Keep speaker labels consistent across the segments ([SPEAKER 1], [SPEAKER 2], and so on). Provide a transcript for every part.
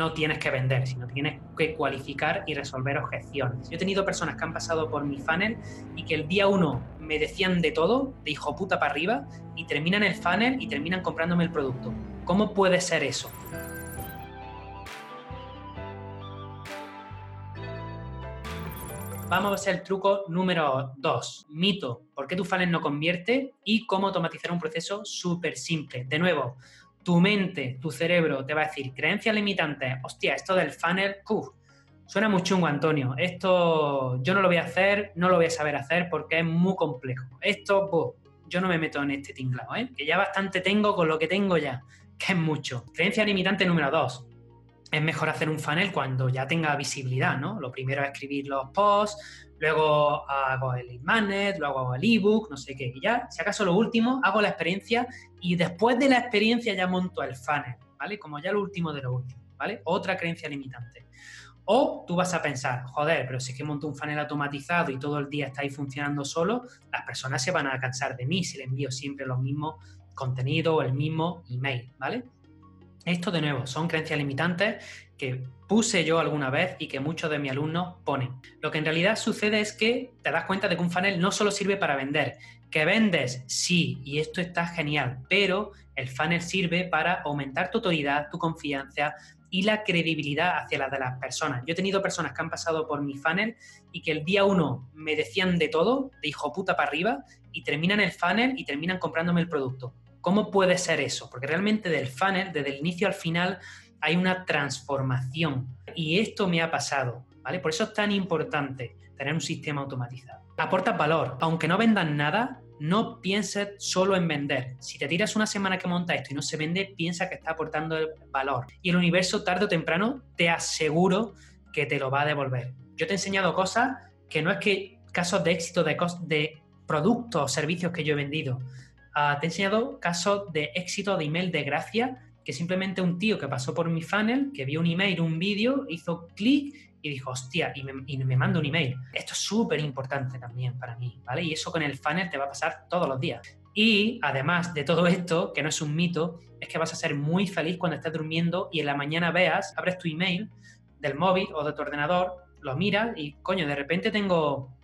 [SPEAKER 1] No tienes que vender, sino tienes que cualificar y resolver objeciones. Yo he tenido personas que han pasado por mi funnel y que el día uno me decían de todo, de hijo puta para arriba, y terminan el funnel y terminan comprándome el producto. ¿Cómo puede ser eso? Vamos a hacer el truco número 2, mito, ¿por qué tu funnel no convierte? Y cómo automatizar un proceso súper simple. De nuevo, tu mente, tu cerebro te va a decir creencias limitantes, hostia, esto del funnel, uf, suena muy chungo, Antonio, esto yo no lo voy a hacer, no lo voy a saber hacer porque es muy complejo. Esto, yo no me meto en este tinglado, ¿eh? que ya bastante tengo con lo que tengo ya, que es mucho. Creencia limitante número dos, es mejor hacer un funnel cuando ya tenga visibilidad, ¿no? Lo primero es escribir los posts, luego hago el magnet, luego hago el ebook, no sé qué, y ya, si acaso lo último, hago la experiencia y después de la experiencia ya monto el funnel, ¿vale? Como ya lo último de lo último, ¿vale? Otra creencia limitante. O tú vas a pensar, joder, pero si es que monto un funnel automatizado y todo el día está funcionando solo, las personas se van a cansar de mí si le envío siempre los mismos contenidos o el mismo email, ¿vale? Esto de nuevo son creencias limitantes que puse yo alguna vez y que muchos de mis alumnos ponen. Lo que en realidad sucede es que te das cuenta de que un funnel no solo sirve para vender, que vendes, sí, y esto está genial, pero el funnel sirve para aumentar tu autoridad, tu confianza y la credibilidad hacia las de las personas. Yo he tenido personas que han pasado por mi funnel y que el día uno me decían de todo, de hijo puta para arriba, y terminan el funnel y terminan comprándome el producto. ¿Cómo puede ser eso? Porque realmente del funnel, desde el inicio al final, hay una transformación. Y esto me ha pasado, ¿vale? Por eso es tan importante tener un sistema automatizado. Aportas valor. Aunque no vendan nada, no pienses solo en vender. Si te tiras una semana que monta esto y no se vende, piensa que está aportando valor. Y el universo tarde o temprano te aseguro que te lo va a devolver. Yo te he enseñado cosas que no es que casos de éxito de, de productos o servicios que yo he vendido, Te he enseñado casos de éxito de email de gracia, que simplemente un tío que pasó por mi funnel, que vio un email, un vídeo, hizo clic y dijo, hostia, y me, y me manda un email. Esto es súper importante también para mí, ¿vale? Y eso con el funnel te va a pasar todos los días. Y además de todo esto, que no es un mito, es que vas a ser muy feliz cuando estés durmiendo y en la mañana veas, abres tu email del móvil o de tu ordenador, lo miras y, coño, de repente tengo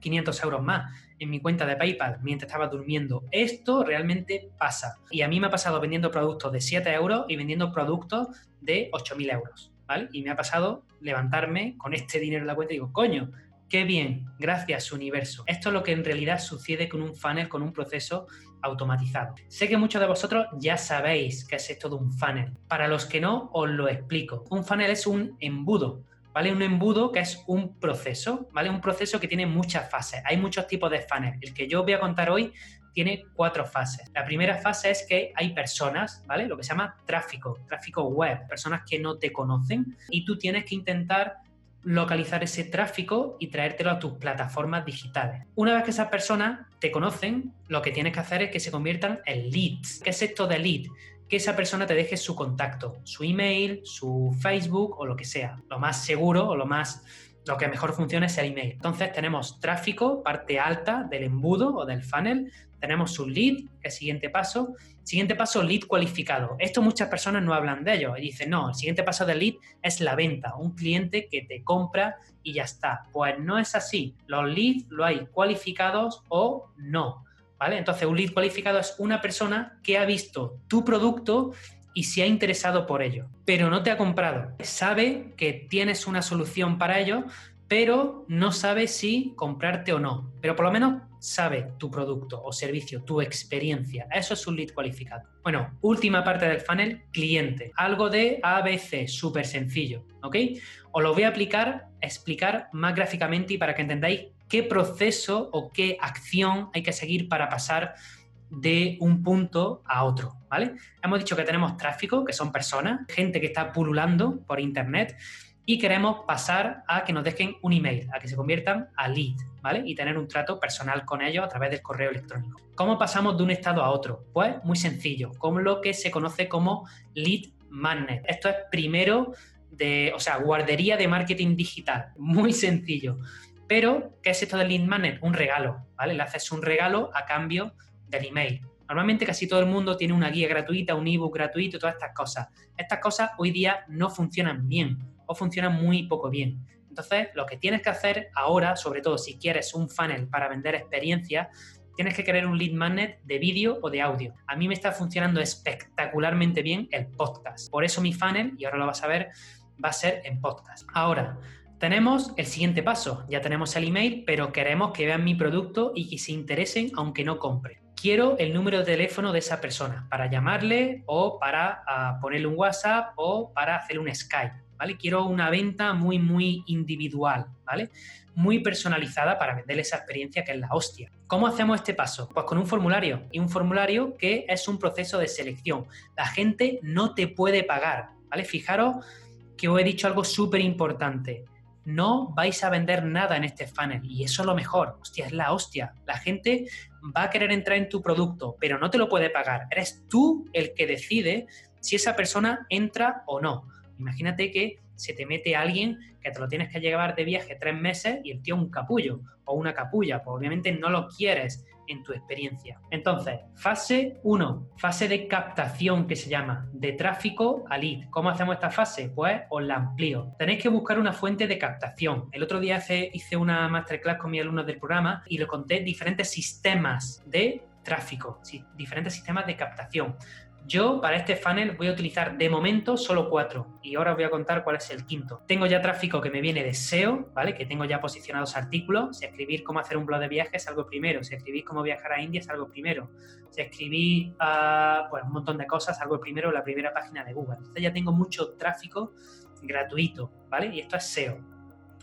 [SPEAKER 1] 500 euros más en mi cuenta de PayPal mientras estaba durmiendo. Esto realmente pasa. Y a mí me ha pasado vendiendo productos de 7 euros y vendiendo productos de 8.000 euros. ¿vale? Y me ha pasado levantarme con este dinero en la cuenta y digo, coño, qué bien, gracias universo. Esto es lo que en realidad sucede con un funnel, con un proceso automatizado. Sé que muchos de vosotros ya sabéis qué es esto de un funnel. Para los que no, os lo explico. Un funnel es un embudo ¿vale? Un embudo que es un proceso, ¿vale? Un proceso que tiene muchas fases. Hay muchos tipos de funnel. El que yo voy a contar hoy tiene cuatro fases. La primera fase es que hay personas, ¿vale? Lo que se llama tráfico, tráfico web, personas que no te conocen y tú tienes que intentar localizar ese tráfico y traértelo a tus plataformas digitales. Una vez que esas personas te conocen, lo que tienes que hacer es que se conviertan en leads. ¿Qué es esto de lead? Que esa persona te deje su contacto, su email, su Facebook o lo que sea. Lo más seguro o lo más lo que mejor funciona es el email. Entonces tenemos tráfico, parte alta del embudo o del funnel, tenemos su lead, el siguiente paso. Siguiente paso, lead cualificado. Esto muchas personas no hablan de ello y dicen, no, el siguiente paso del lead es la venta, un cliente que te compra y ya está. Pues no es así. Los leads lo hay cualificados o no. Entonces, un lead cualificado es una persona que ha visto tu producto y se ha interesado por ello, pero no te ha comprado. Sabe que tienes una solución para ello, pero no sabe si comprarte o no. Pero por lo menos sabe tu producto o servicio, tu experiencia. Eso es un lead cualificado. Bueno, última parte del funnel, cliente. Algo de ABC, súper sencillo, ¿ok? Os lo voy a aplicar, explicar más gráficamente y para que entendáis qué proceso o qué acción hay que seguir para pasar de un punto a otro, ¿vale? Hemos dicho que tenemos tráfico, que son personas, gente que está pululando por internet, y queremos pasar a que nos dejen un email, a que se conviertan a lead, ¿vale? Y tener un trato personal con ellos a través del correo electrónico. ¿Cómo pasamos de un estado a otro? Pues muy sencillo, con lo que se conoce como lead magnet. Esto es primero de, o sea, guardería de marketing digital, muy sencillo. Pero, ¿qué es esto del lead magnet? Un regalo, ¿vale? Le haces un regalo a cambio del email. Normalmente casi todo el mundo tiene una guía gratuita, un ebook gratuito, todas estas cosas. Estas cosas hoy día no funcionan bien o funcionan muy poco bien. Entonces, lo que tienes que hacer ahora, sobre todo si quieres un funnel para vender experiencias, tienes que crear un lead magnet de vídeo o de audio. A mí me está funcionando espectacularmente bien el podcast. Por eso mi funnel, y ahora lo vas a ver, va a ser en podcast. Ahora, tenemos el siguiente paso. Ya tenemos el email, pero queremos que vean mi producto y que se interesen aunque no compren. Quiero el número de teléfono de esa persona para llamarle o para ah, ponerle un WhatsApp o para hacerle un Skype. ¿vale? Quiero una venta muy, muy individual, ¿vale? Muy personalizada para venderle esa experiencia que es la hostia. ¿Cómo hacemos este paso? Pues con un formulario. Y un formulario que es un proceso de selección. La gente no te puede pagar, ¿vale? Fijaros que os he dicho algo súper importante. No vais a vender nada en este funnel y eso es lo mejor. Hostia, es la hostia. La gente va a querer entrar en tu producto, pero no te lo puede pagar. Eres tú el que decide si esa persona entra o no. Imagínate que se te mete alguien que te lo tienes que llevar de viaje tres meses y el tío un capullo o una capulla, pues obviamente no lo quieres en tu experiencia. Entonces, fase 1, fase de captación que se llama, de tráfico a lead. ¿Cómo hacemos esta fase? Pues os la amplío. Tenéis que buscar una fuente de captación. El otro día hice una masterclass con mis alumnos del programa y le conté diferentes sistemas de tráfico, diferentes sistemas de captación. Yo para este funnel voy a utilizar de momento solo cuatro y ahora os voy a contar cuál es el quinto. Tengo ya tráfico que me viene de SEO, ¿vale? Que tengo ya posicionados artículos. Si escribir cómo hacer un blog de viajes es algo primero. Si escribís cómo viajar a India es algo primero. Si escribís uh, un montón de cosas, algo primero la primera página de Google. Entonces ya tengo mucho tráfico gratuito, ¿vale? Y esto es SEO.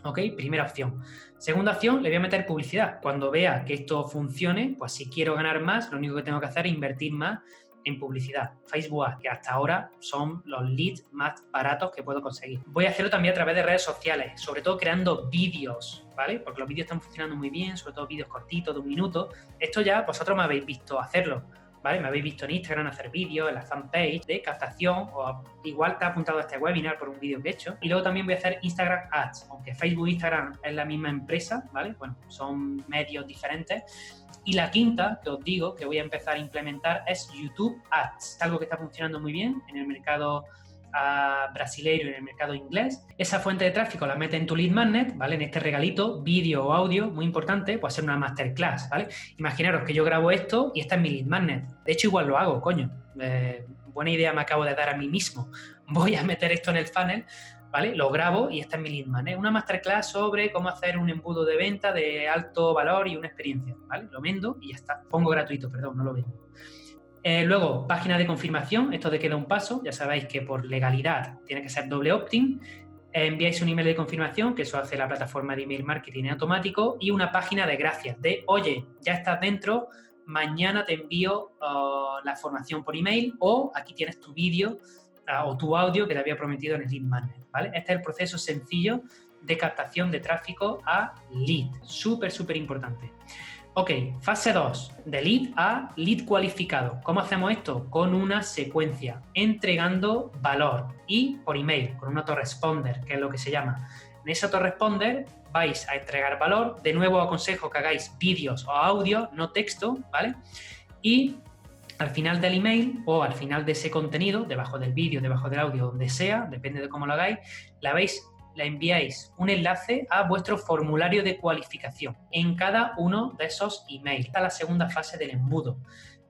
[SPEAKER 1] ¿Ok? Primera opción. Segunda opción, le voy a meter publicidad. Cuando vea que esto funcione, pues si quiero ganar más, lo único que tengo que hacer es invertir más en publicidad, Facebook que hasta ahora son los leads más baratos que puedo conseguir. Voy a hacerlo también a través de redes sociales, sobre todo creando vídeos, ¿vale? Porque los vídeos están funcionando muy bien, sobre todo vídeos cortitos de un minuto. Esto ya vosotros me habéis visto hacerlo. ¿Vale? Me habéis visto en Instagram hacer vídeos, en la fanpage de captación, o igual te ha apuntado a este webinar por un vídeo que he hecho. Y luego también voy a hacer Instagram Ads, aunque Facebook e Instagram es la misma empresa, ¿vale? Bueno, son medios diferentes y la quinta, que os digo, que voy a empezar a implementar es YouTube Ads, algo que está funcionando muy bien en el mercado uh, brasileiro y en el mercado inglés. Esa fuente de tráfico la mete en tu lead magnet, ¿vale? En este regalito, vídeo o audio, muy importante, puede ser una masterclass, ¿vale? Imaginaros que yo grabo esto y esta es mi lead magnet. De hecho, igual lo hago, coño. Eh, buena idea me acabo de dar a mí mismo. Voy a meter esto en el funnel ¿vale? Lo grabo y esta es mi lead Una masterclass sobre cómo hacer un embudo de venta de alto valor y una experiencia, ¿vale? Lo vendo y ya está. Pongo gratuito, perdón, no lo vendo. Eh, luego, página de confirmación, esto de queda un paso, ya sabéis que por legalidad tiene que ser doble opt-in. enviáis un email de confirmación, que eso hace la plataforma de email marketing automático, y una página de gracias, de oye, ya estás dentro, mañana te envío uh, la formación por email o aquí tienes tu vídeo o tu audio que te había prometido en el lead magnet, ¿vale? Este es el proceso sencillo de captación de tráfico a lead, súper, súper importante. Ok, fase 2, de lead a lead cualificado. ¿Cómo hacemos esto? Con una secuencia, entregando valor y por email, con un autoresponder, que es lo que se llama. En ese autoresponder vais a entregar valor. De nuevo aconsejo que hagáis vídeos o audio, no texto, ¿vale? Y al final del email o al final de ese contenido, debajo del vídeo, debajo del audio, donde sea, depende de cómo lo hagáis, la veis, la enviáis un enlace a vuestro formulario de cualificación en cada uno de esos emails. Esta es la segunda fase del embudo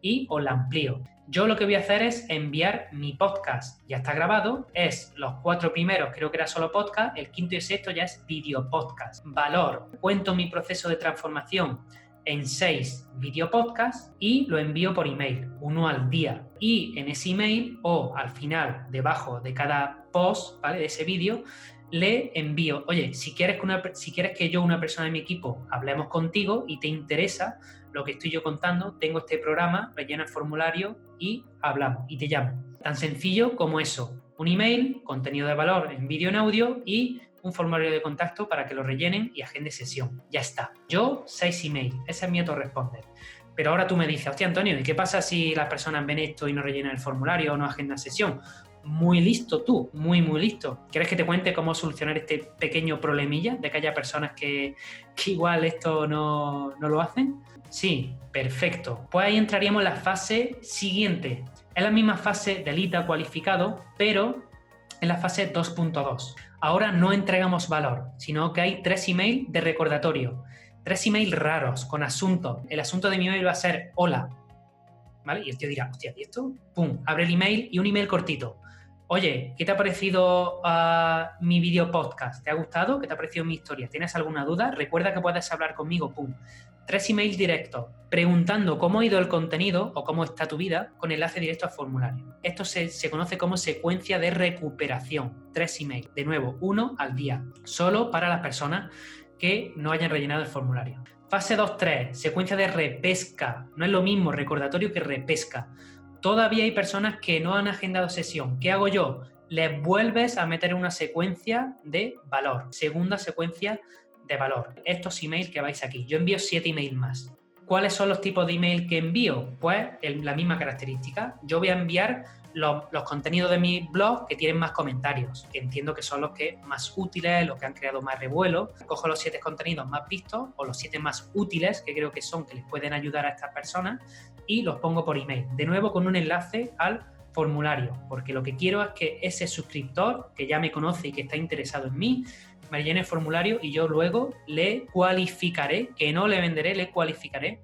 [SPEAKER 1] y os la amplío. Yo lo que voy a hacer es enviar mi podcast. Ya está grabado, es los cuatro primeros, creo que era solo podcast, el quinto y sexto ya es video podcast. Valor, cuento mi proceso de transformación en seis video podcasts y lo envío por email, uno al día. Y en ese email o al final, debajo de cada post ¿vale? de ese vídeo, le envío, oye, si quieres, que una, si quieres que yo, una persona de mi equipo, hablemos contigo y te interesa lo que estoy yo contando, tengo este programa, rellena el formulario y hablamos y te llamo. Tan sencillo como eso. un email, contenido de valor en vídeo, en audio y un formulario de contacto para que lo rellenen y agende sesión. Ya está. Yo, seis emails. Ese es mi autoresponder. Pero ahora tú me dices, hostia, Antonio, ¿y qué pasa si las personas ven esto y no rellenan el formulario o no agendan sesión? Muy listo tú, muy, muy listo. ¿Quieres que te cuente cómo solucionar este pequeño problemilla de que haya personas que, igual esto no, no lo hacen? Sí, perfecto. Pues ahí entraríamos en la fase siguiente. Es la misma fase de ITA cualificado, pero en la fase 2.2. Ahora no entregamos valor, sino que hay tres emails de recordatorio tres emails raros con asunto. El asunto de mi email va a ser hola. ¿Vale? Y el tío dirá, hostia, ¿y esto? Pum, abre el email y un email cortito. Oye, ¿qué te ha parecido uh, mi video podcast? ¿Te ha gustado? ¿Qué te ha parecido mi historia? ¿Tienes alguna duda? Recuerda que puedes hablar conmigo. Pum. Tres emails directos preguntando cómo ha ido el contenido o cómo está tu vida con enlace directo al formulario. Esto se, se conoce como secuencia de recuperación. Tres emails. De nuevo, uno al día. Solo para las personas que no hayan rellenado el formulario. Fase 2-3, secuencia de repesca. No es lo mismo recordatorio que repesca. Todavía hay personas que no han agendado sesión. ¿Qué hago yo? Les vuelves a meter una secuencia de valor. Segunda secuencia de valor. Estos emails que vais aquí. Yo envío 7 emails más. ¿Cuáles son los tipos de email que envío? Pues la misma característica. Yo voy a enviar los, contenidos de mi blog que tienen más comentarios, que entiendo que son los que más útiles, los que han creado más revuelo. Cojo los siete contenidos más vistos o los siete más útiles, que creo que son que les pueden ayudar a estas personas, y los pongo por email. De nuevo con un enlace al formulario, porque lo que quiero es que ese suscriptor que ya me conoce y que está interesado en mí, me llene el formulario y yo luego le cualificaré, que no le venderé, le cualificaré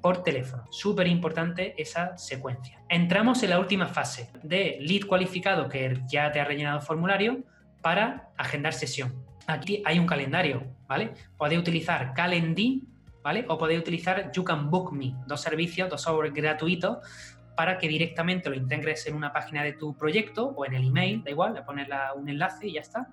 [SPEAKER 1] por teléfono. Súper importante esa secuencia. Entramos en la última fase de lead cualificado que ya te ha rellenado el formulario para agendar sesión. Aquí hay un calendario, ¿vale? Podéis utilizar Calendly, ¿vale? O podéis utilizar You Can Book Me, dos servicios, dos software gratuitos para que directamente lo integres en una página de tu proyecto o en el email, da igual, le pones un enlace y ya está,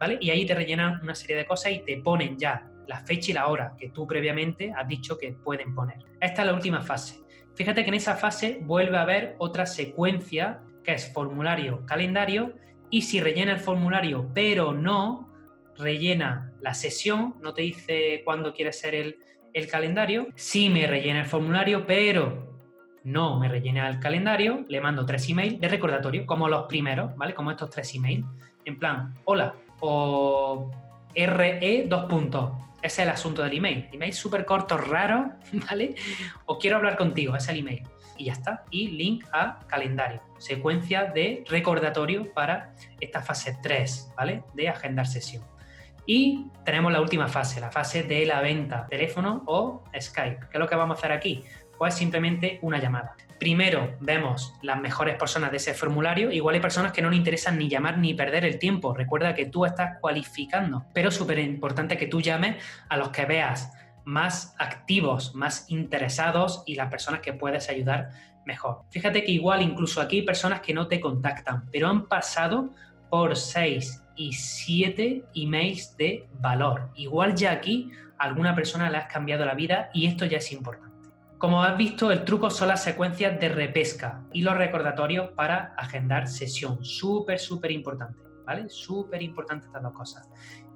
[SPEAKER 1] ¿vale? Y ahí te rellenan una serie de cosas y te ponen ya la fecha y la hora que tú previamente has dicho que pueden poner. Esta es la última fase. Fíjate que en esa fase vuelve a haber otra secuencia que es formulario, calendario y si rellena el formulario pero no rellena la sesión, no te dice cuándo quiere ser el, calendario, si me rellena el formulario pero no me rellena el calendario, le mando tres emails de recordatorio, como los primeros, ¿vale? Como estos tres emails, en plan, hola, o RE dos puntos, ese es el asunto del email. Email súper corto, raro, ¿vale? O quiero hablar contigo, es el email. Y ya está. Y link a calendario. Secuencia de recordatorio para esta fase 3, ¿vale? De agendar sesión. Y tenemos la última fase, la fase de la venta, teléfono o Skype. ¿Qué es lo que vamos a hacer aquí? Pues simplemente una llamada. Primero vemos las mejores personas de ese formulario. Igual hay personas que no le interesan ni llamar ni perder el tiempo. Recuerda que tú estás cualificando, pero súper importante que tú llames a los que veas más activos, más interesados y las personas que puedes ayudar mejor. Fíjate que igual incluso aquí hay personas que no te contactan, pero han pasado por 6 y 7 emails de valor. Igual ya aquí alguna persona le has cambiado la vida y esto ya es importante. Como has visto, el truco son las secuencias de repesca y los recordatorios para agendar sesión. Súper, súper importante, ¿vale? Súper importante estas dos cosas.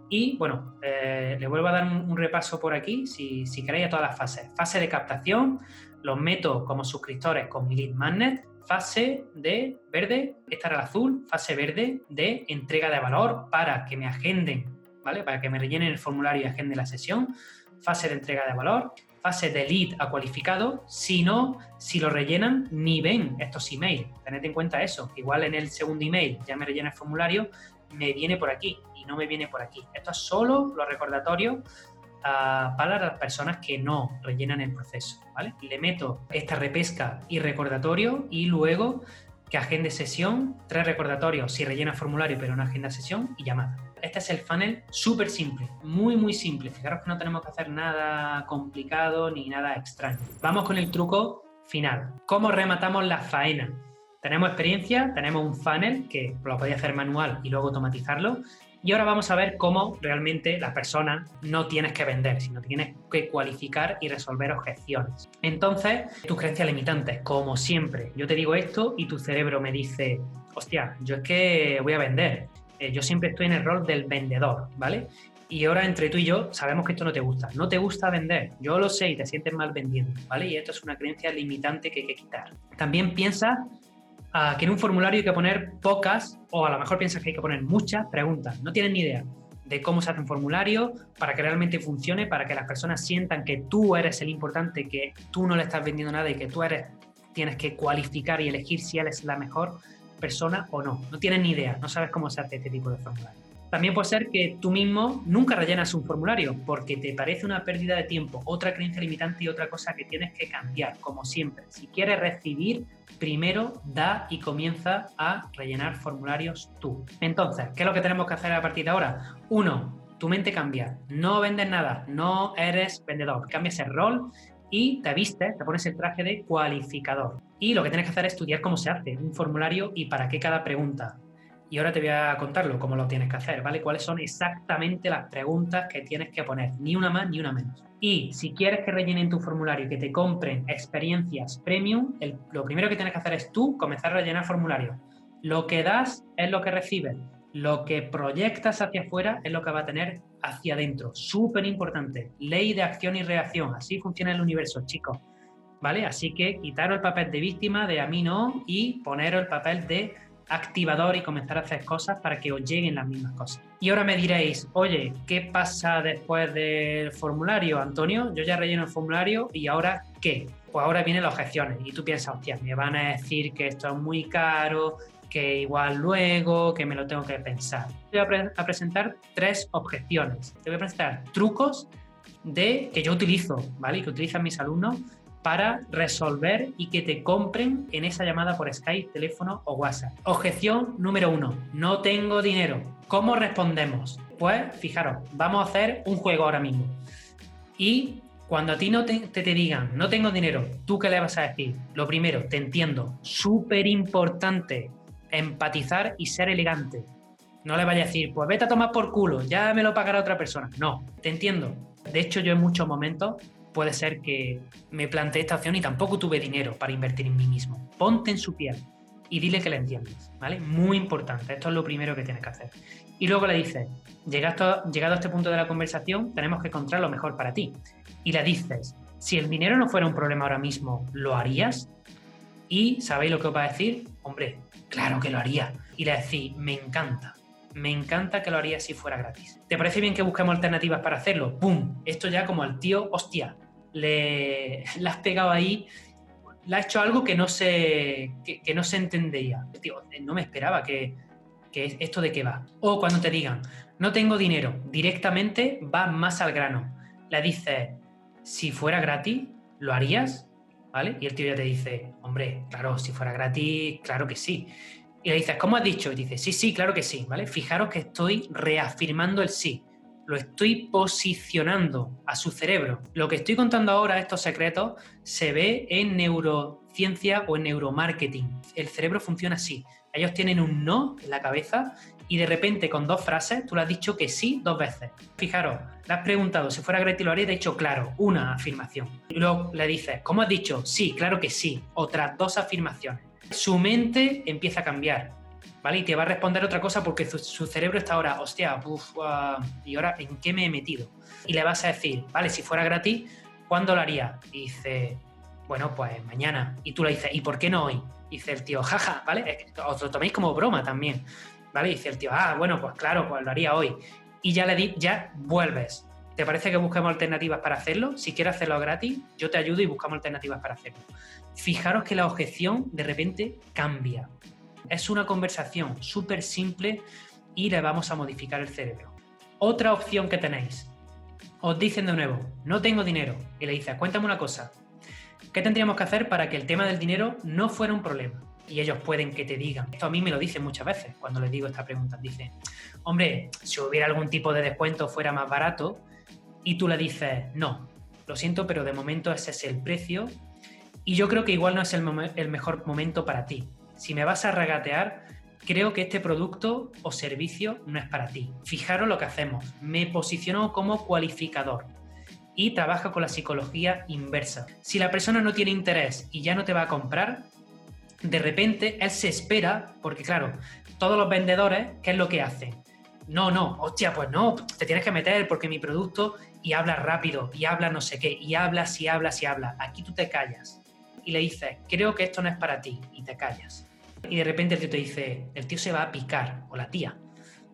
[SPEAKER 1] Y bueno, eh, le vuelvo a dar un, repaso por aquí, si, queréis, a todas las fases. Fase de captación, los meto como suscriptores con mi lead magnet. Fase de verde, esta era la azul, fase verde de entrega de valor para que me agenden, ¿vale? Para que me rellenen el formulario y agenden la sesión. Fase de entrega de valor fase de lead a cualificado, si no, si lo rellenan, ni ven estos emails. Tened en cuenta eso. Igual en el segundo email ya me rellena el formulario, me viene por aquí y no me viene por aquí. Esto es solo los recordatorios uh, para las personas que no rellenan el proceso. ¿vale? Le meto esta repesca y recordatorio y luego que agende sesión, tres recordatorios si rellena formulario pero no agenda sesión y llamada este es el funnel súper simple, muy, muy simple. Fijaros que no tenemos que hacer nada complicado ni nada extraño. Vamos con el truco final. ¿Cómo rematamos la faena? Tenemos experiencia, tenemos un funnel que lo podéis hacer manual y luego automatizarlo. Y ahora vamos a ver cómo realmente la persona no tienes que vender, sino tienes que cualificar y resolver objeciones. Entonces, tus creencias limitantes, como siempre, yo te digo esto y tu cerebro me dice, hostia, yo es que voy a vender. Yo siempre estoy en el rol del vendedor, ¿vale? Y ahora entre tú y yo sabemos que esto no te gusta. No te gusta vender. Yo lo sé y te sientes mal vendiendo, ¿vale? Y esto es una creencia limitante que hay que quitar. También piensa ah, que en un formulario hay que poner pocas o a lo mejor piensas que hay que poner muchas preguntas. No tienes ni idea de cómo se hace un formulario para que realmente funcione, para que las personas sientan que tú eres el importante, que tú no le estás vendiendo nada y que tú eres tienes que cualificar y elegir si él es la mejor persona o no. No tienes ni idea, no sabes cómo se hace este tipo de formulario. También puede ser que tú mismo nunca rellenas un formulario porque te parece una pérdida de tiempo, otra creencia limitante y otra cosa que tienes que cambiar, como siempre. Si quieres recibir, primero da y comienza a rellenar formularios tú. Entonces, ¿qué es lo que tenemos que hacer a partir de ahora? Uno, tu mente cambia. No vendes nada, no eres vendedor. Cambias el rol y te vistes, te pones el traje de cualificador. Y lo que tienes que hacer es estudiar cómo se hace un formulario y para qué cada pregunta. Y ahora te voy a contarlo, cómo lo tienes que hacer, ¿vale? Cuáles son exactamente las preguntas que tienes que poner, ni una más ni una menos. Y si quieres que rellenen tu formulario y que te compren experiencias premium, lo primero que tienes que hacer es tú comenzar a rellenar formulario. Lo que das es lo que recibes. Lo que proyectas hacia afuera es lo que va a tener hacia adentro. Súper importante. Ley de acción y reacción. Así funciona el universo, chicos. ¿Vale? Así que quitaros el papel de víctima, de a mí no, y poneros el papel de activador y comenzar a hacer cosas para que os lleguen las mismas cosas. Y ahora me diréis, oye, ¿qué pasa después del formulario, Antonio? Yo ya relleno el formulario y ahora qué? Pues ahora vienen las objeciones y tú piensas, hostia, me van a decir que esto es muy caro, que igual luego, que me lo tengo que pensar. Voy a, presentar tres objeciones. Te voy a presentar trucos de que yo utilizo, ¿vale? Que utilizan mis alumnos para resolver y que te compren en esa llamada por Skype, teléfono o WhatsApp. Objeción número uno, no tengo dinero. ¿Cómo respondemos? Pues fijaros, vamos a hacer un juego ahora mismo. Y cuando a ti no te, te, digan, no tengo dinero, ¿tú qué le vas a decir? Lo primero, te entiendo, súper importante empatizar y ser elegante. No le vaya a decir, pues vete a tomar por culo, ya me lo pagará otra persona. No, te entiendo. De hecho, yo en muchos momentos puede ser que me planteé esta opción y tampoco tuve dinero para invertir en mí mismo. Ponte en su piel y dile que le entiendes, ¿vale? Muy importante, esto es lo primero que tienes que hacer. Y luego le dices, llegado, llegado a este punto de la conversación, tenemos que encontrar lo mejor para ti. Y le dices, si el dinero no fuera un problema ahora mismo, ¿lo harías? Y ¿sabéis lo que os va a decir? Hombre, claro que lo haría. Y le decís, me encanta. Me encanta que lo haría si fuera gratis. ¿Te parece bien que busquemos alternativas para hacerlo? ¡Pum! Esto ya como al tío, hostia, le, has pegado ahí, le ha hecho algo que no se, que, no se entendía. Tío, no me esperaba que, que esto de qué va. O cuando te digan, no tengo dinero, directamente va más al grano. Le dices, si fuera gratis, ¿lo harías? ¿vale? Y el tío ya te dice, hombre, claro, si fuera gratis, claro que sí. Y le dices, ¿cómo has dicho? Y dice, sí, sí, claro que sí, ¿vale? Fijaros que estoy reafirmando el sí. Lo estoy posicionando a su cerebro. Lo que estoy contando ahora, estos secretos, se ve en neurociencia o en neuromarketing. El cerebro funciona así. Ellos tienen un no en la cabeza y de repente con dos frases tú le has dicho que sí dos veces. Fijaros, le has preguntado si fuera gratis lo haría y te ha dicho claro, una afirmación. Y luego le dices, ¿cómo has dicho? Sí, claro que sí. Otras dos afirmaciones. Su mente empieza a cambiar, ¿vale? Y te va a responder otra cosa porque su, cerebro está ahora, hostia, uf, ¿y ahora en qué me he metido? Y le vas a decir, vale, si fuera gratis, ¿cuándo lo haría? Y dice, bueno, pues mañana. Y tú le dices, ¿y por qué no hoy? Y dice el tío, jaja, ¿vale? Os lo toméis como broma también. ¿vale? Y dice el tío, ah, bueno, pues claro, pues lo haría hoy. Y ya le di, ya vuelves. ¿Te parece que busquemos alternativas para hacerlo? Si quieres hacerlo gratis, yo te ayudo y buscamos alternativas para hacerlo. Fijaros que la objeción de repente cambia. Es una conversación súper simple y le vamos a modificar el cerebro. Otra opción que tenéis. Os dicen de nuevo, no tengo dinero. Y le dices, cuéntame una cosa. ¿Qué tendríamos que hacer para que el tema del dinero no fuera un problema? y ellos pueden que te digan. Esto a mí me lo dicen muchas veces cuando les digo esta pregunta. Dicen, hombre, si hubiera algún tipo de descuento fuera más barato y tú le dices, no, lo siento, pero de momento ese es el precio y yo creo que igual no es el, el mejor momento para ti. Si me vas a regatear, creo que este producto o servicio no es para ti. Fijaros lo que hacemos. Me posiciono como cualificador y trabaja con la psicología inversa. Si la persona no tiene interés y ya no te va a comprar, de repente él se espera, porque claro, todos los vendedores, ¿qué es lo que hacen? No, no, hostia, pues no, te tienes que meter porque mi producto y habla rápido y habla no sé qué, y hablas y hablas y hablas. Aquí tú te callas y le dices, creo que esto no es para ti, y te callas. Y de repente el tío te dice, el tío se va a picar, o la tía,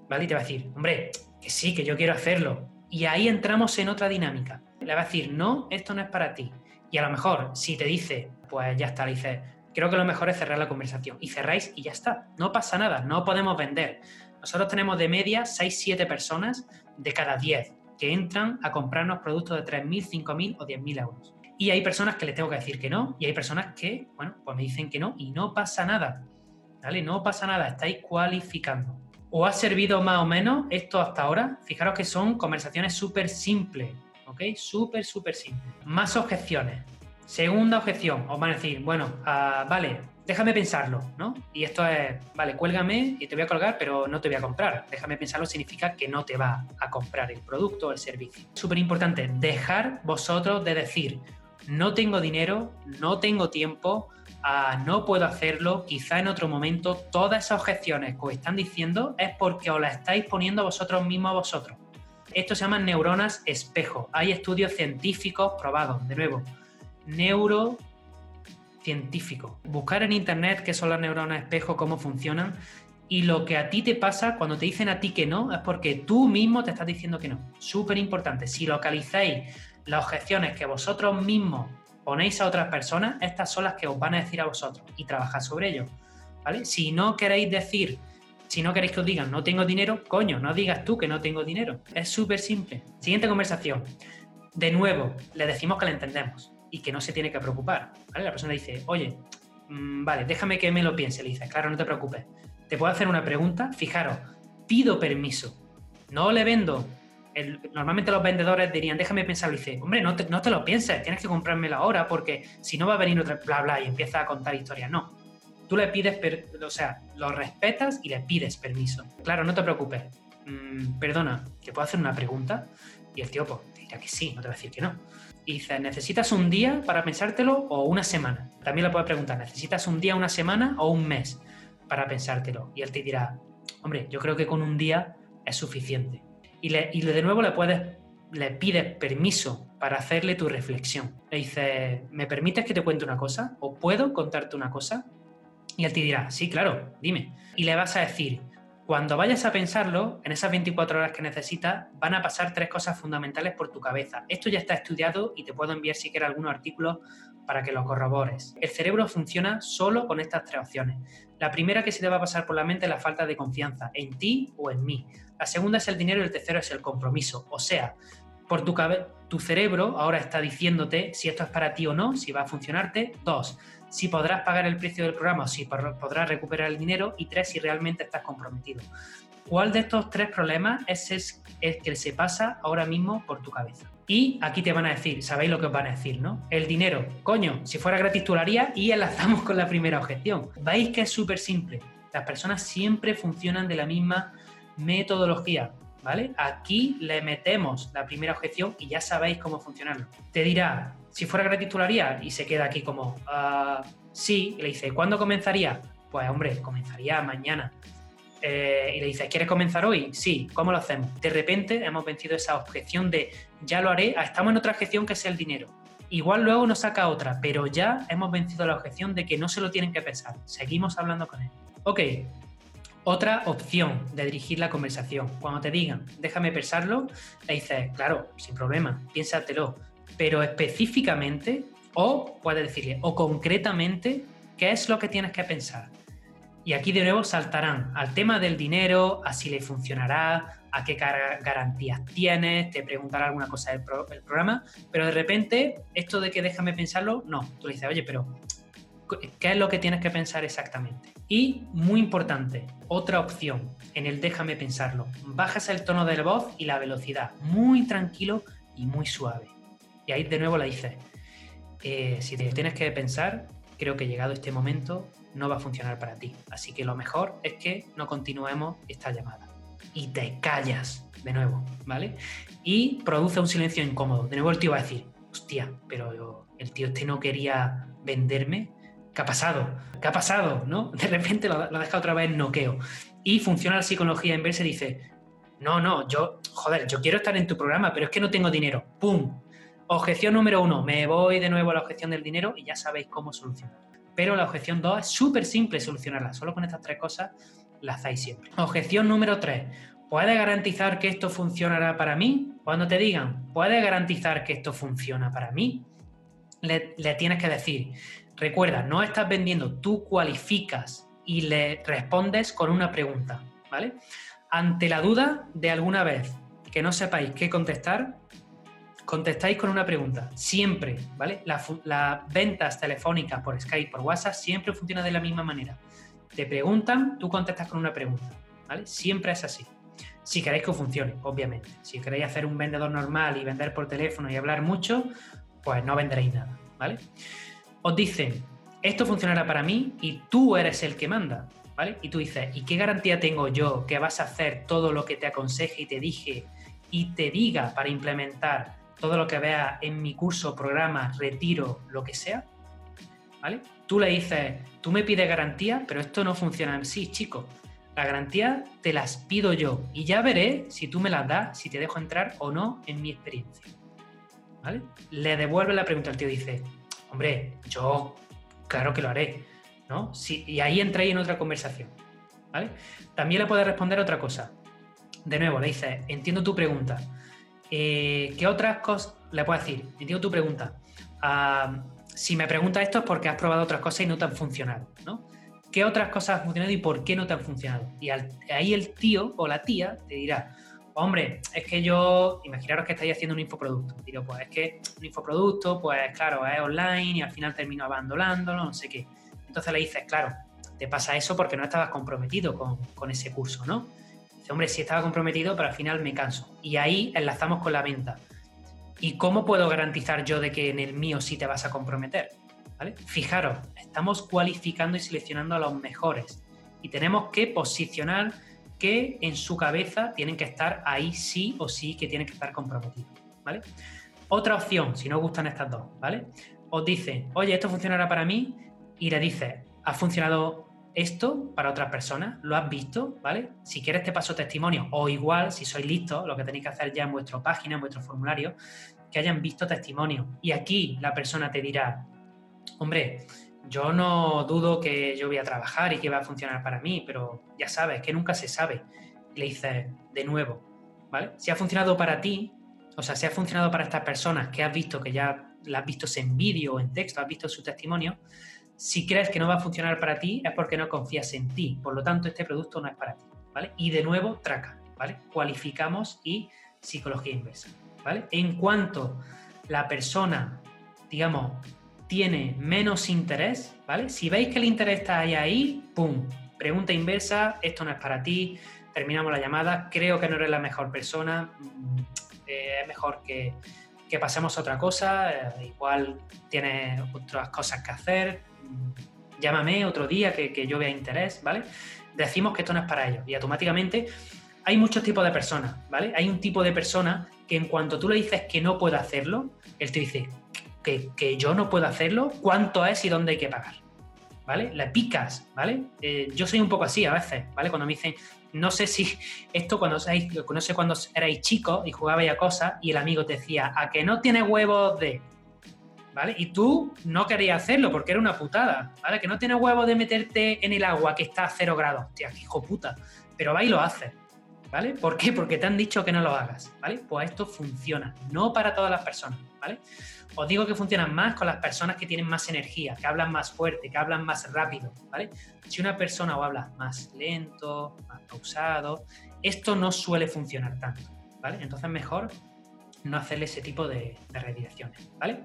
[SPEAKER 1] ¿vale? Y te va a decir, hombre, que sí, que yo quiero hacerlo. Y ahí entramos en otra dinámica. Le va a decir, no, esto no es para ti. Y a lo mejor, si te dice, pues ya está, le dices, creo que lo mejor es cerrar la conversación. Y cerráis y ya está. No pasa nada, no podemos vender. Nosotros tenemos de media 6-7 personas de cada 10 que entran a comprarnos productos de 3.000, 5.000 o 10.000 euros. Y hay personas que les tengo que decir que no, y hay personas que, bueno, pues me dicen que no, y no pasa nada. ¿Vale? No pasa nada, estáis cualificando. ¿O ha servido más o menos esto hasta ahora? Fijaros que son conversaciones súper simples, ¿ok? Súper, súper simples. Más objeciones. Segunda objeción, os van a decir, bueno, ah, vale, déjame pensarlo, ¿no? Y esto es, vale, cuélgame y te voy a colgar, pero no te voy a comprar. Déjame pensarlo significa que no te va a comprar el producto o el servicio. Súper importante, dejar vosotros de decir, no tengo dinero, no tengo tiempo, ah, no puedo hacerlo, quizá en otro momento, todas esas objeciones que os están diciendo es porque os las estáis poniendo vosotros mismos a vosotros. Esto se llama neuronas espejo. Hay estudios científicos probados, de nuevo. Neuro científico. Buscar en internet qué son las neuronas espejo, cómo funcionan. Y lo que a ti te pasa cuando te dicen a ti que no es porque tú mismo te estás diciendo que no. Súper importante. Si localizáis las objeciones que vosotros mismos ponéis a otras personas, estas son las que os van a decir a vosotros y trabajad sobre ello. ¿Vale? Si no queréis decir, si no queréis que os digan no tengo dinero, coño, no digas tú que no tengo dinero. Es súper simple. Siguiente conversación. De nuevo, le decimos que le entendemos y que no se tiene que preocupar. La persona dice, oye, mm, vale, déjame que me lo piense. Le dice, claro, no te preocupes. ¿Te puedo hacer una pregunta? Fijaros, pido permiso. No le vendo. Normalmente los vendedores dirían, déjame pensarlo. Y dice, hombre, no te, no te lo pienses, tienes que comprármelo ahora porque si no va a venir otra bla bla y empieza a contar historias. No. Tú le pides, o sea, lo respetas y le pides permiso. Claro, no te preocupes. Mm, perdona, ¿te puedo hacer una pregunta? Y el tío, pues, dirá que sí, no te va a decir que no y dices, ¿necesitas un día para pensártelo o una semana? También le puedes preguntar, ¿necesitas un día, una semana o un mes para pensártelo? Y él te dirá, hombre, yo creo que con un día es suficiente. Y, le, y de nuevo le puedes, le pides permiso para hacerle tu reflexión. Le dices, ¿me permites que te cuente una cosa? ¿O puedo contarte una cosa? Y él te dirá, sí, claro, dime. Y le vas a decir, cuando vayas a pensarlo, en esas 24 horas que necesitas, van a pasar tres cosas fundamentales por tu cabeza. Esto ya está estudiado y te puedo enviar si quieres algunos artículos para que lo corrobores. El cerebro funciona solo con estas tres opciones. La primera que se te va a pasar por la mente es la falta de confianza en ti o en mí. La segunda es el dinero y el tercero es el compromiso. O sea, por tu, tu cerebro ahora está diciéndote si esto es para ti o no, si va a funcionarte. Dos, si podrás pagar el precio del programa, si podrás recuperar el dinero y tres, si realmente estás comprometido. ¿Cuál de estos tres problemas es el que se pasa ahora mismo por tu cabeza? Y aquí te van a decir, sabéis lo que os van a decir, ¿no? El dinero, coño, si fuera gratis tú lo y enlazamos con la primera objeción. Veis que es súper simple. Las personas siempre funcionan de la misma metodología. ¿Vale? Aquí le metemos la primera objeción y ya sabéis cómo funcionarlo. Te dirá, si fuera gratis tú lo y se queda aquí como, uh, sí, y le dice, ¿cuándo comenzaría? Pues hombre, comenzaría mañana. Eh, y le dice, ¿quieres comenzar hoy? Sí, ¿cómo lo hacemos? De repente hemos vencido esa objeción de, ya lo haré, ah, estamos en otra objeción que es el dinero. Igual luego nos saca otra, pero ya hemos vencido la objeción de que no se lo tienen que pensar. Seguimos hablando con él. Ok, otra opción de dirigir la conversación. Cuando te digan, déjame pensarlo, le dices, claro, sin problema, piénsatelo pero específicamente, o puedes decirle, o concretamente, qué es lo que tienes que pensar. Y aquí de nuevo saltarán al tema del dinero, a si le funcionará, a qué garantías tienes, te preguntará alguna cosa del programa, pero de repente, esto de que déjame pensarlo, no. Tú le dices, oye, pero ¿qué es lo que tienes que pensar exactamente? Y muy importante, otra opción en el déjame pensarlo, bajas el tono de la voz y la velocidad, muy tranquilo y muy suave. Y ahí de nuevo la dices, eh, si te tienes que pensar, creo que llegado este momento no va a funcionar para ti. Así que lo mejor es que no continuemos esta llamada. Y te callas de nuevo, ¿vale? Y produce un silencio incómodo. De nuevo el tío va a decir, hostia, pero el tío este no quería venderme. ¿Qué ha pasado? ¿Qué ha pasado? ¿No? De repente lo, lo ha dejado otra vez en noqueo. Y funciona la psicología inversa y dice, no, no, yo, joder, yo quiero estar en tu programa, pero es que no tengo dinero. ¡Pum! Objeción número uno, me voy de nuevo a la objeción del dinero y ya sabéis cómo solucionar. Pero la objeción dos es súper simple solucionarla, solo con estas tres cosas la hacéis siempre. Objeción número tres, ¿puedes garantizar que esto funcionará para mí? Cuando te digan, ¿puedes garantizar que esto funciona para mí? Le, le tienes que decir, recuerda, no estás vendiendo, tú cualificas y le respondes con una pregunta, ¿vale? Ante la duda de alguna vez que no sepáis qué contestar, contestáis con una pregunta. Siempre, ¿vale? Las ventas telefónicas por Skype, por WhatsApp, siempre funcionan de la misma manera. Te preguntan, tú contestas con una pregunta, ¿vale? Siempre es así. Si queréis que funcione, obviamente. Si queréis hacer un vendedor normal y vender por teléfono y hablar mucho, pues no venderéis nada, ¿vale? Os dicen, esto funcionará para mí y tú eres el que manda, ¿vale? Y tú dices, ¿y qué garantía tengo yo que vas a hacer todo lo que te aconseje y te dije y te diga para implementar todo lo que vea en mi curso, programa, retiro, lo que sea, ¿vale? Tú le dices, tú me pides garantía, pero esto no funciona en sí, chico. La garantía te las pido yo y ya veré si tú me las das, si te dejo entrar o no en mi experiencia. ¿Vale? Le devuelve la pregunta al tío dice, hombre, yo claro que lo haré, ¿no? y ahí entráis en otra conversación, ¿vale? También le puedes responder otra cosa. De nuevo, le dices, entiendo tu pregunta, eh, ¿Qué otras cosas le puedo decir? Entiendo tu pregunta. Ah, si me preguntas esto es porque has probado otras cosas y no te han funcionado, ¿no? ¿Qué otras cosas han funcionado y por qué no te han funcionado? Y ahí el tío o la tía te dirá, hombre, es que yo, imaginaros que estáis haciendo un infoproducto. Digo, pues es que un infoproducto, pues claro, es online y al final termino abandonándolo, no sé qué. Entonces le dices, claro, te pasa eso porque no estabas comprometido con, con ese curso, ¿no? Hombre, sí estaba comprometido, pero al final me canso. Y ahí enlazamos con la venta. ¿Y cómo puedo garantizar yo de que en el mío sí te vas a comprometer? Fijaros, estamos cualificando y seleccionando a los mejores y tenemos que posicionar que en su cabeza tienen que estar ahí sí o sí que tienen que estar comprometidos. ¿vale? Otra opción, si no gustan estas dos, ¿vale? Os dice, oye, esto funcionará para mí y le dice, ha funcionado esto para otras personas, lo has visto, ¿vale? Si quieres te paso testimonio o igual, si sois listos, lo que tenéis que hacer ya en vuestra página, en vuestro formulario, que hayan visto testimonio. Y aquí la persona te dirá, hombre, yo no dudo que yo voy a trabajar y que va a funcionar para mí, pero ya sabes, que nunca se sabe. le dices de nuevo, ¿vale? Si ha funcionado para ti, o sea, si ha funcionado para estas personas que has visto, que ya las has visto en vídeo o en texto, has visto su testimonio, si crees que no va a funcionar para ti es porque no confías en ti. Por lo tanto, este producto no es para ti. ¿vale? Y de nuevo, traca. ¿vale? Cualificamos y psicología inversa. ¿vale? En cuanto la persona, digamos, tiene menos interés, ¿vale? Si veis que el interés está ahí, ahí, ¡pum! Pregunta inversa, esto no es para ti, terminamos la llamada, creo que no eres la mejor persona, mm, eh, es mejor que, que, pasemos a otra cosa, eh, igual tienes otras cosas que hacer, llámame otro día que, yo vea interés, ¿vale? Decimos que esto no es para ellos y automáticamente hay muchos tipos de personas, ¿vale? Hay un tipo de persona que en cuanto tú le dices que no puede hacerlo, él te dice que, yo no puedo hacerlo, cuánto es y dónde hay que pagar, ¿vale? Le picas, ¿vale? Eh, yo soy un poco así a veces, ¿vale? Cuando me dicen, no sé si esto cuando, no cuando erais chicos y jugabais a cosas y el amigo te decía, a que no tiene huevos de... ¿vale? Y tú no querías hacerlo porque era una putada, ¿vale? Que no tienes huevo de meterte en el agua que está a cero grados, hostia, hijo puta, pero va y lo haces, ¿vale? ¿Por qué? Porque te han dicho que no lo hagas, ¿vale? Pues esto funciona, no para todas las personas, ¿vale? Os digo que funciona más con las personas que tienen más energía, que hablan más fuerte, que hablan más rápido, ¿vale? Si una persona o habla más lento, más pausado, esto no suele funcionar tanto, ¿vale? Entonces mejor no hacerle ese tipo de, de redirecciones, ¿vale?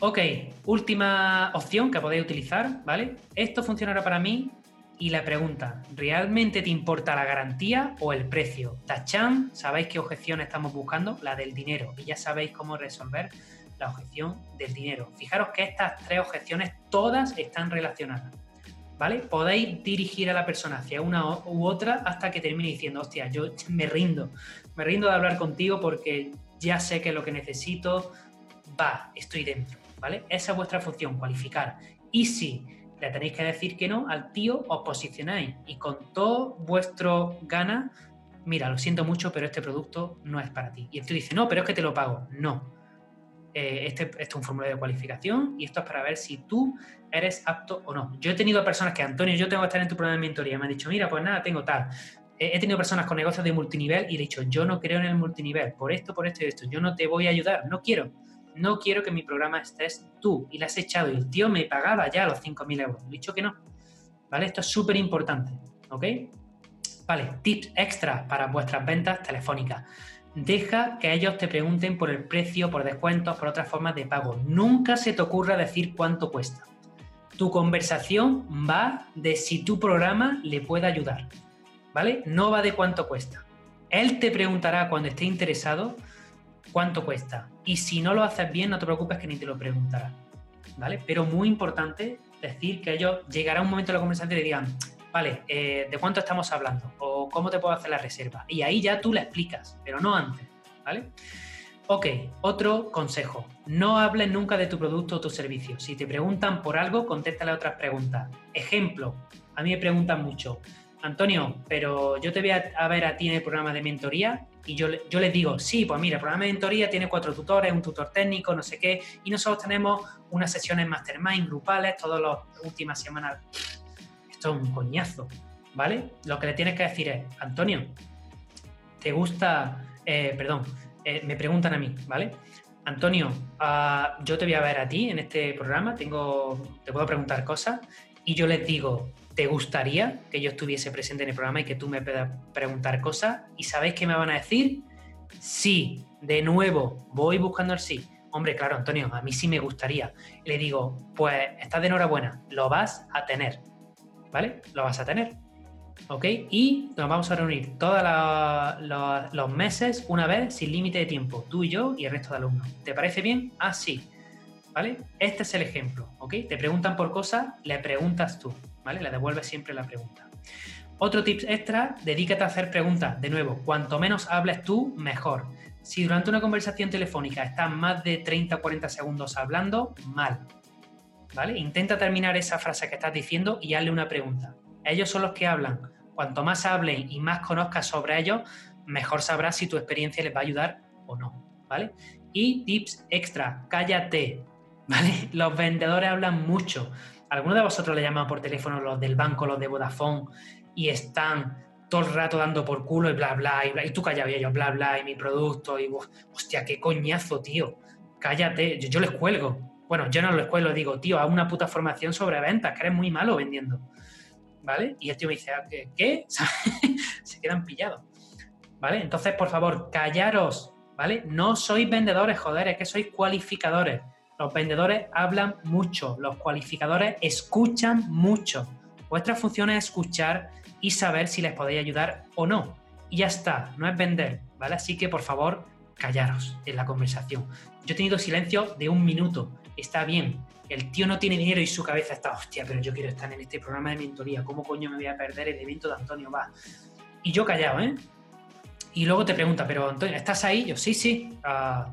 [SPEAKER 1] Ok, última opción que podéis utilizar, ¿vale? Esto funcionará para mí y la pregunta, ¿realmente te importa la garantía o el precio? Tachan, sabéis qué objeción estamos buscando, la del dinero, y ya sabéis cómo resolver la objeción del dinero. Fijaros que estas tres objeciones todas están relacionadas. ¿Vale? Podéis dirigir a la persona hacia una u otra hasta que termine diciendo, hostia, yo me rindo, me rindo de hablar contigo porque ya sé que lo que necesito, va, estoy dentro, ¿vale? Esa es vuestra función, cualificar. Y si le tenéis que decir que no al tío, os posicionáis y con todo vuestro gana, mira, lo siento mucho, pero este producto no es para ti. Y el tío dice, no, pero es que te lo pago. No. Eh, este, este, es un formulario de cualificación y esto es para ver si tú eres apto o no. Yo he tenido personas que, Antonio, yo tengo que estar en tu programa de mentoría. Me han dicho, mira, pues nada, tengo tal. he tenido personas con negocios de multinivel y le he dicho, yo no creo en el multinivel, por esto, por esto y esto. Yo no te voy a ayudar, no quiero no quiero que mi programa estés tú. Y la has echado y el tío me pagaba ya los 5.000 euros. He dicho que no. ¿Vale? Esto es súper importante. ¿Ok? Vale, tips extra para vuestras ventas telefónicas. Deja que ellos te pregunten por el precio, por descuentos, por otras formas de pago. Nunca se te ocurra decir cuánto cuesta. Tu conversación va de si tu programa le puede ayudar. ¿Vale? No va de cuánto cuesta. Él te preguntará cuando esté interesado cuánto cuesta. Y si no lo haces bien, no te preocupes que ni te lo preguntará. ¿Vale? Pero muy importante decir que ellos llegará un momento en la conversación y le digan, vale, eh, ¿de cuánto estamos hablando? ¿O cómo te puedo hacer la reserva? Y ahí ya tú le explicas, pero no antes, ¿vale? Ok, otro consejo. No hables nunca de tu producto o tu servicio. Si te preguntan por algo, contéstale otras preguntas. Ejemplo, a mí me preguntan mucho, Antonio, pero yo te voy a, ver a ti en el programa de mentoría y yo, yo les digo, sí, pues mira, el programa de mentoría tiene cuatro tutores, un tutor técnico, no sé qué, y nosotros tenemos unas sesiones mastermind grupales todas las últimas semanas. Esto es un coñazo, ¿vale? Lo que le tienes que decir es, Antonio, ¿te gusta, eh, perdón, eh, me preguntan a mí, ¿vale? Antonio, ah, yo te voy a ver a ti en este programa, tengo, te puedo preguntar cosas, y yo les digo, ¿te gustaría que yo estuviese presente en el programa y que tú me puedas preguntar cosas? ¿Y sabéis qué me van a decir? Sí, de nuevo, voy buscando el sí. Hombre, claro, Antonio, a mí sí me gustaría. Le digo, pues estás de enhorabuena, lo vas a tener. ¿Vale? Lo vas a tener. ¿Ok? Y nos vamos a reunir todos los meses, una vez, sin límite de tiempo, tú y yo y el resto de alumnos. ¿Te parece bien? Ah, sí. ¿Vale? Este es el ejemplo, ¿ok? Te preguntan por cosas, le preguntas tú. Le devuelves siempre la pregunta. Otro tip extra, dedícate a hacer preguntas. De nuevo, cuanto menos hables tú, mejor. Si durante una conversación telefónica estás más de 30 o 40 segundos hablando, mal. ¿Vale? Intenta terminar esa frase que estás diciendo y hazle una pregunta. Ellos son los que hablan. Cuanto más hablen y más conozcas sobre ellos, mejor sabrás si tu experiencia les va a ayudar o no. ¿Vale? Y tips extra, cállate. ¿Vale? Los vendedores hablan mucho. ¿Alguno de vosotros le llaman por teléfono los del banco, los de Vodafone, y están todo el rato dando por culo y bla, bla, y, bla, y tú callado y ellos, bla, bla, y mi producto, y hostia, qué coñazo, tío. Cállate, yo, les cuelgo. Bueno, yo no les cuelgo, digo, tío, haz una puta formación sobre ventas, que eres muy malo vendiendo. ¿Vale? Y el tío me dice, ah, ¿qué? ¿Qué? Se quedan pillados. ¿Vale? Entonces, por favor, callaros, ¿vale? No sois vendedores, joder, es que sois cualificadores. Los vendedores hablan mucho, los cualificadores escuchan mucho. Vuestra función es escuchar y saber si les podéis ayudar o no. Y ya está, no es vender, ¿vale? Así que por favor, callaros en la conversación. Yo he tenido silencio de un minuto, está bien. El tío no tiene dinero y su cabeza está, hostia, pero yo quiero estar en este programa de mentoría, ¿cómo coño me voy a perder el evento de Antonio? Va. Y yo callado, ¿eh? Y luego te pregunta, pero Antonio, ¿estás ahí? Yo, sí, sí. Uh,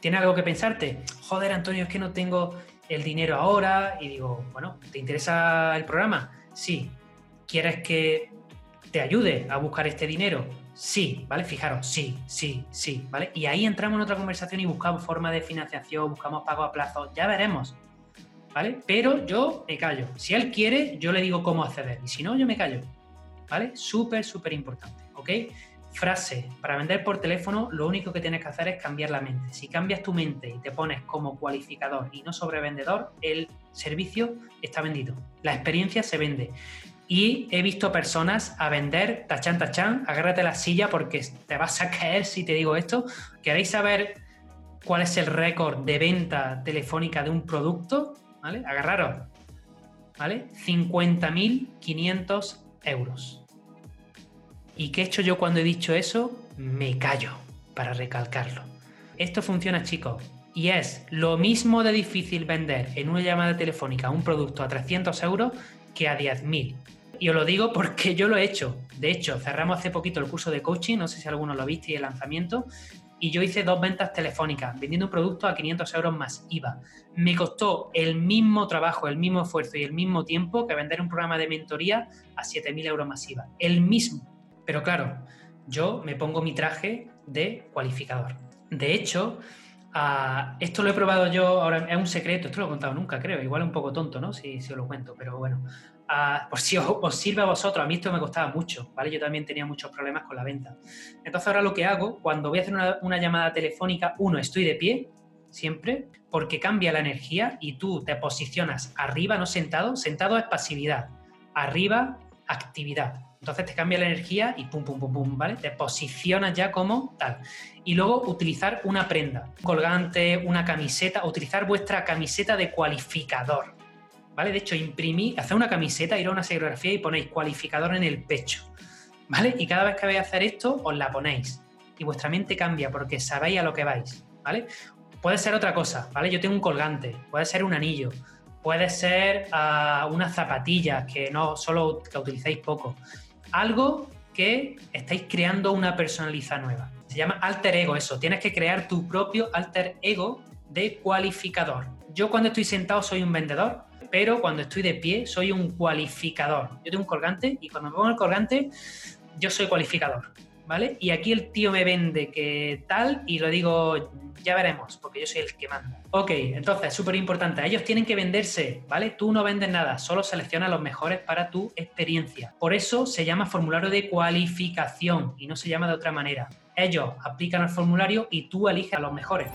[SPEAKER 1] ¿Tienes algo que pensarte? Joder, Antonio, es que no tengo el dinero ahora. Y digo, bueno, ¿te interesa el programa? Sí. ¿Quieres que te ayude a buscar este dinero? Sí, ¿vale? Fijaros, sí, sí, sí, ¿vale? Y ahí entramos en otra conversación y buscamos forma de financiación, buscamos pago a plazo, ya veremos, ¿vale? Pero yo me callo. Si él quiere, yo le digo cómo acceder. Y si no, yo me callo, ¿vale? Súper, súper importante, ¿ok? Frase, para vender por teléfono lo único que tienes que hacer es cambiar la mente. Si cambias tu mente y te pones como cualificador y no sobrevendedor, el servicio está vendido. La experiencia se vende. Y he visto personas a vender, tachan, tachan, agárrate la silla porque te vas a caer si te digo esto. ¿Queréis saber cuál es el récord de venta telefónica de un producto? ¿Vale? Agarraros. ¿Vale? 50.500 euros. ¿Y qué he hecho yo cuando he dicho eso? Me callo para recalcarlo. Esto funciona, chicos. Y es lo mismo de difícil vender en una llamada telefónica un producto a 300 euros que a 10.000. Y os lo digo porque yo lo he hecho. De hecho, cerramos hace poquito el curso de coaching, no sé si alguno lo viste y el lanzamiento, y yo hice dos ventas telefónicas, vendiendo un producto a 500 euros más IVA. Me costó el mismo trabajo, el mismo esfuerzo y el mismo tiempo que vender un programa de mentoría a 7.000 euros más IVA. El mismo. Pero claro, yo me pongo mi traje de cualificador. De hecho, esto lo he probado yo, ahora es un secreto, esto lo he contado nunca, creo, igual un poco tonto, ¿no? Si, os lo cuento, pero bueno, por si os, sirve a vosotros, a mí esto me costaba mucho, ¿vale? Yo también tenía muchos problemas con la venta. Entonces ahora lo que hago, cuando voy a hacer una, llamada telefónica, uno, estoy de pie, siempre, porque cambia la energía y tú te posicionas arriba, no sentado, sentado es pasividad, arriba, actividad. Entonces te cambia la energía y pum, pum, pum, pum, ¿vale? Te posicionas ya como tal. Y luego utilizar una prenda, un colgante, una camiseta, utilizar vuestra camiseta de cualificador. ¿vale? De hecho, imprimí, hacer una camiseta, ir a una serigrafía y ponéis cualificador en el pecho, ¿vale? Y cada vez que vais a hacer esto, os la ponéis. Y vuestra mente cambia porque sabéis a lo que vais, ¿vale? Puede ser otra cosa, ¿vale? Yo tengo un colgante, puede ser un anillo, puede ser uh, unas zapatillas que no solo que utilicéis poco. Algo que estáis creando una personaliza nueva. Se llama alter ego eso. Tienes que crear tu propio alter ego de cualificador. Yo cuando estoy sentado soy un vendedor, pero cuando estoy de pie soy un cualificador. Yo tengo un colgante y cuando me pongo el colgante yo soy cualificador, ¿vale? Y aquí el tío me vende que tal y lo digo, ya veremos, porque yo soy el que manda. Ok, entonces, súper importante, ellos tienen que venderse, ¿vale? Tú no vendes nada, solo selecciona los mejores para tu experiencia. Por eso se llama formulario de cualificación y no se llama de otra manera. Ellos aplican el formulario y tú eliges a los mejores.